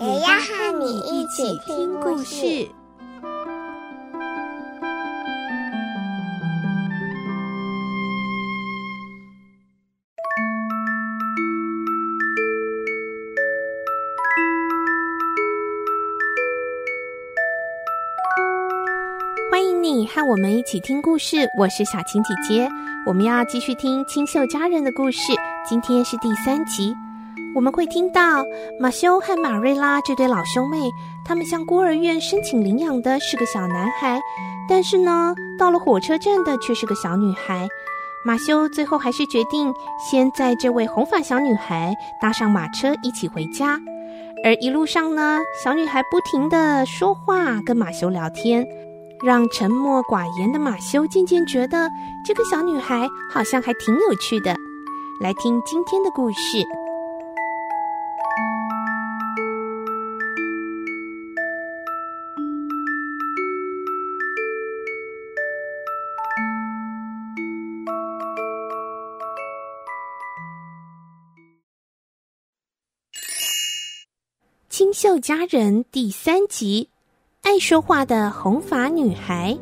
也要和你一起听故事。欢迎你和我们一起听故事，我是小晴姐姐。我们要继续听清秀佳人的故事，今天是第三集。我们会听到马修和马瑞拉这对老兄妹，他们向孤儿院申请领养的是个小男孩，但是呢，到了火车站的却是个小女孩。马修最后还是决定先载这位红发小女孩搭上马车一起回家，而一路上呢，小女孩不停地说话，跟马修聊天。让沉默寡言的马修渐渐觉得这个小女孩好像还挺有趣的。来听今天的故事，《清秀佳人》第三集。爱说话的红发女孩。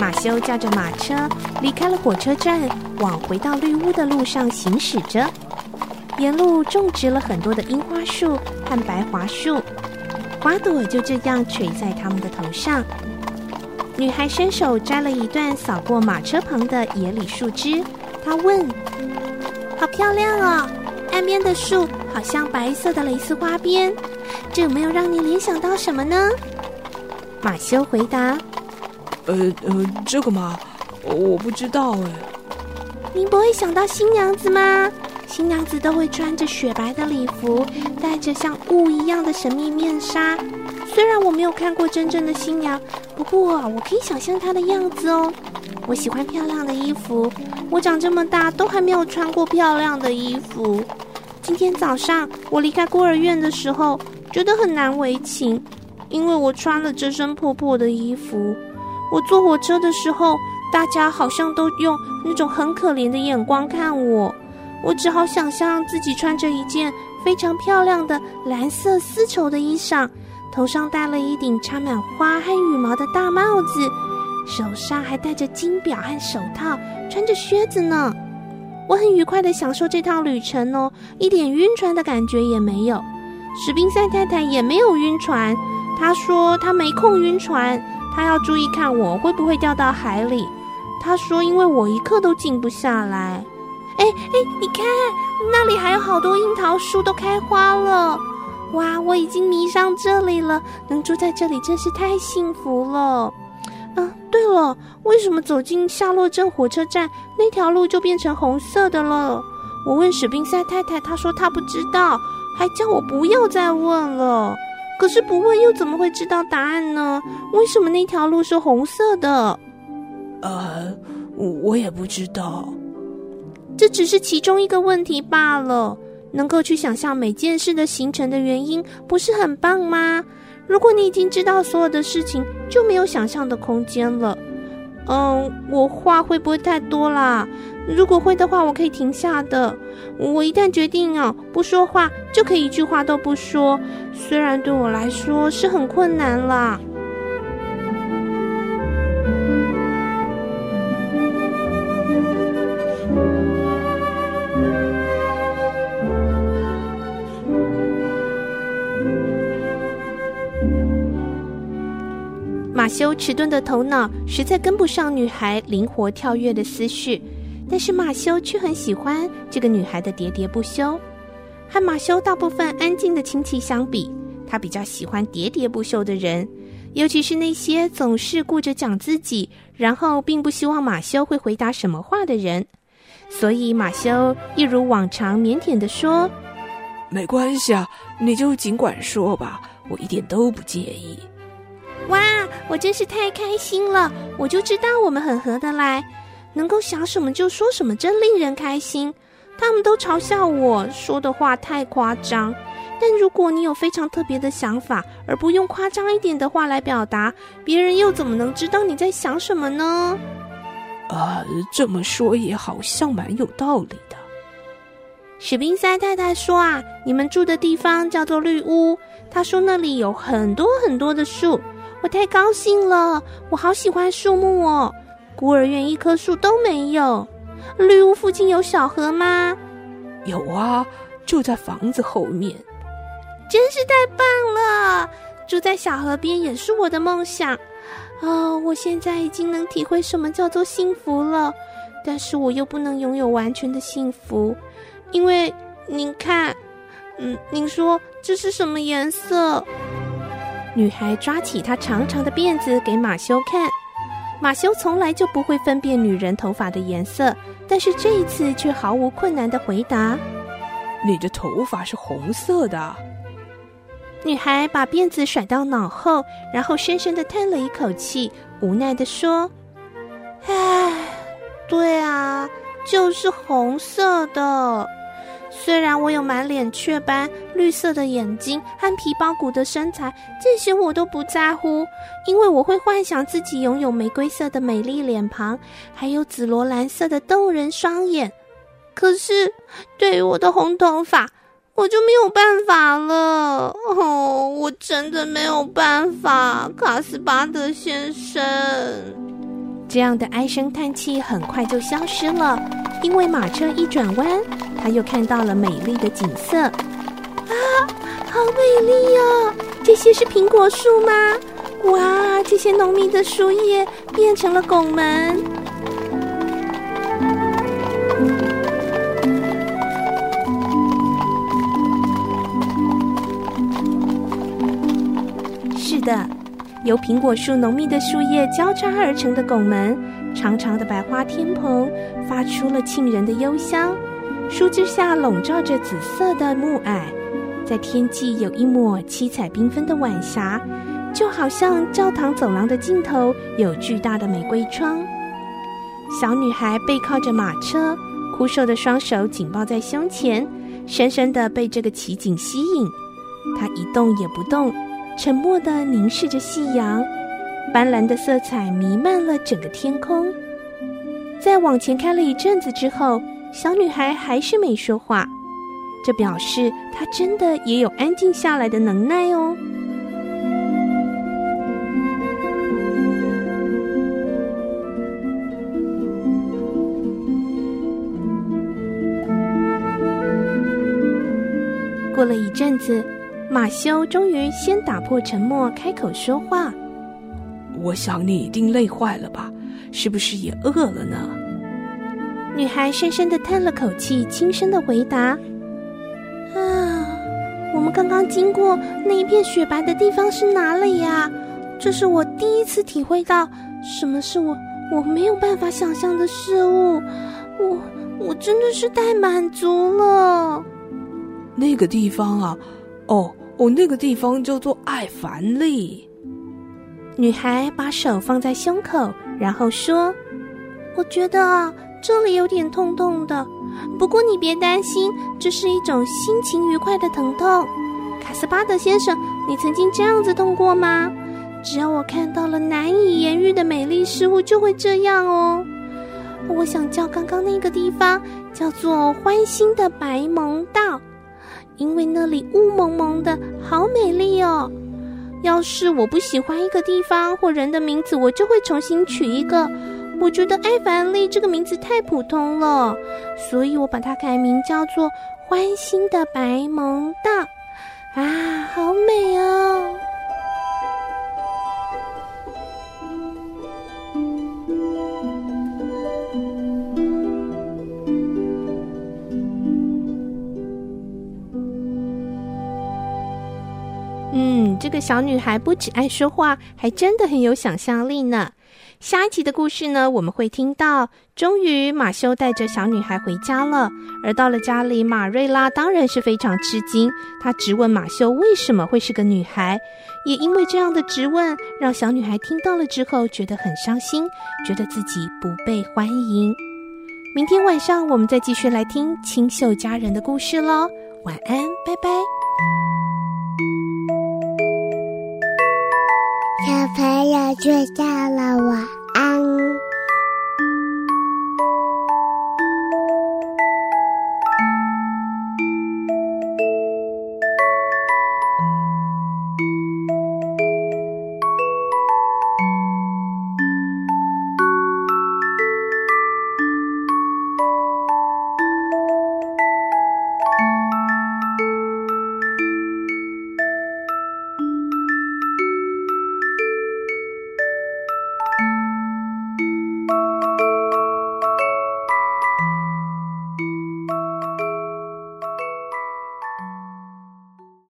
马修驾着马车离开了火车站，往回到绿屋的路上行驶着。沿路种植了很多的樱花树和白桦树。花朵就这样垂在他们的头上。女孩伸手摘了一段扫过马车旁的野里树枝，她问：“好漂亮哦，岸边的树好像白色的蕾丝花边，这有没有让你联想到什么呢？”马修回答：“呃呃，这个嘛，我不知道哎。您不会想到新娘子吗？”新娘子都会穿着雪白的礼服，戴着像雾一样的神秘面纱。虽然我没有看过真正的新娘，不过我可以想象她的样子哦。我喜欢漂亮的衣服，我长这么大都还没有穿过漂亮的衣服。今天早上我离开孤儿院的时候，觉得很难为情，因为我穿了这身破破的衣服。我坐火车的时候，大家好像都用那种很可怜的眼光看我。我只好想象自己穿着一件非常漂亮的蓝色丝绸的衣裳，头上戴了一顶插满花和羽毛的大帽子，手上还戴着金表和手套，穿着靴子呢。我很愉快地享受这趟旅程哦，一点晕船的感觉也没有。史宾塞太太也没有晕船，她说她没空晕船，她要注意看我会不会掉到海里。她说因为我一刻都静不下来。哎哎，你看，那里还有好多樱桃树都开花了！哇，我已经迷上这里了，能住在这里真是太幸福了。啊，对了，为什么走进夏洛镇火车站那条路就变成红色的了？我问史宾塞太太，她说她不知道，还叫我不要再问了。可是不问又怎么会知道答案呢？为什么那条路是红色的？呃，我也不知道。这只是其中一个问题罢了。能够去想象每件事的形成的原因，不是很棒吗？如果你已经知道所有的事情，就没有想象的空间了。嗯，我话会不会太多啦？如果会的话，我可以停下的。我一旦决定哦，不说话，就可以一句话都不说。虽然对我来说是很困难啦。马修迟钝的头脑实在跟不上女孩灵活跳跃的思绪，但是马修却很喜欢这个女孩的喋喋不休。和马修大部分安静的亲戚相比，他比较喜欢喋喋不休的人，尤其是那些总是顾着讲自己，然后并不希望马修会回答什么话的人。所以马修一如往常腼腆地说：“没关系啊，你就尽管说吧，我一点都不介意。”哇，我真是太开心了！我就知道我们很合得来，能够想什么就说什么，真令人开心。他们都嘲笑我说的话太夸张，但如果你有非常特别的想法，而不用夸张一点的话来表达，别人又怎么能知道你在想什么呢？啊，这么说也好像蛮有道理的。史宾塞太太说啊，你们住的地方叫做绿屋，她说那里有很多很多的树，我太高兴了，我好喜欢树木哦。孤儿院一棵树都没有。绿屋附近有小河吗？有啊，就在房子后面。真是太棒了！住在小河边也是我的梦想。哦，我现在已经能体会什么叫做幸福了，但是我又不能拥有完全的幸福，因为您看，嗯，您说这是什么颜色？女孩抓起她长长的辫子给马修看，马修从来就不会分辨女人头发的颜色，但是这一次却毫无困难的回答：“你的头发是红色的。”女孩把辫子甩到脑后，然后深深的叹了一口气，无奈的说：“唉，对啊，就是红色的。虽然我有满脸雀斑、绿色的眼睛和皮包骨的身材，这些我都不在乎，因为我会幻想自己拥有玫瑰色的美丽脸庞，还有紫罗兰色的动人双眼。可是，对于我的红头发，我就没有办法了哦，我真的没有办法，卡斯巴德先生。这样的唉声叹气很快就消失了，因为马车一转弯，他又看到了美丽的景色。啊，好美丽哦！这些是苹果树吗？哇，这些浓密的树叶变成了拱门。是的由苹果树浓密的树叶交叉而成的拱门，长长的百花天棚发出了沁人的幽香。树枝下笼罩着紫色的暮霭，在天际有一抹七彩缤纷的晚霞，就好像教堂走廊的尽头有巨大的玫瑰窗。小女孩背靠着马车，枯瘦的双手紧抱在胸前，深深地被这个奇景吸引。她一动也不动。沉默地凝视着夕阳，斑斓的色彩弥漫了整个天空。在往前开了一阵子之后，小女孩还是没说话，这表示她真的也有安静下来的能耐哦。过了一阵子。马修终于先打破沉默，开口说话：“我想你一定累坏了吧？是不是也饿了呢？”女孩深深的叹了口气，轻声的回答：“啊，我们刚刚经过那一片雪白的地方是哪里呀？这是我第一次体会到什么是我我没有办法想象的事物。我我真的是太满足了。那个地方啊，哦。”哦，那个地方叫做艾凡利。女孩把手放在胸口，然后说：“我觉得啊，这里有点痛痛的。不过你别担心，这是一种心情愉快的疼痛。卡斯巴德先生，你曾经这样子痛过吗？只要我看到了难以言喻的美丽事物，就会这样哦。我想叫刚刚那个地方叫做欢欣的白蒙道。”因为那里雾蒙蒙的，好美丽哦！要是我不喜欢一个地方或人的名字，我就会重新取一个。我觉得艾凡利这个名字太普通了，所以我把它改名叫做欢欣的白萌道。啊，好美哦！嗯，这个小女孩不只爱说话，还真的很有想象力呢。下一集的故事呢，我们会听到，终于马修带着小女孩回家了。而到了家里，马瑞拉当然是非常吃惊，她质问马修为什么会是个女孩。也因为这样的质问，让小女孩听到了之后觉得很伤心，觉得自己不被欢迎。明天晚上我们再继续来听清秀佳人的故事喽。晚安，拜拜。小朋友睡觉了，我。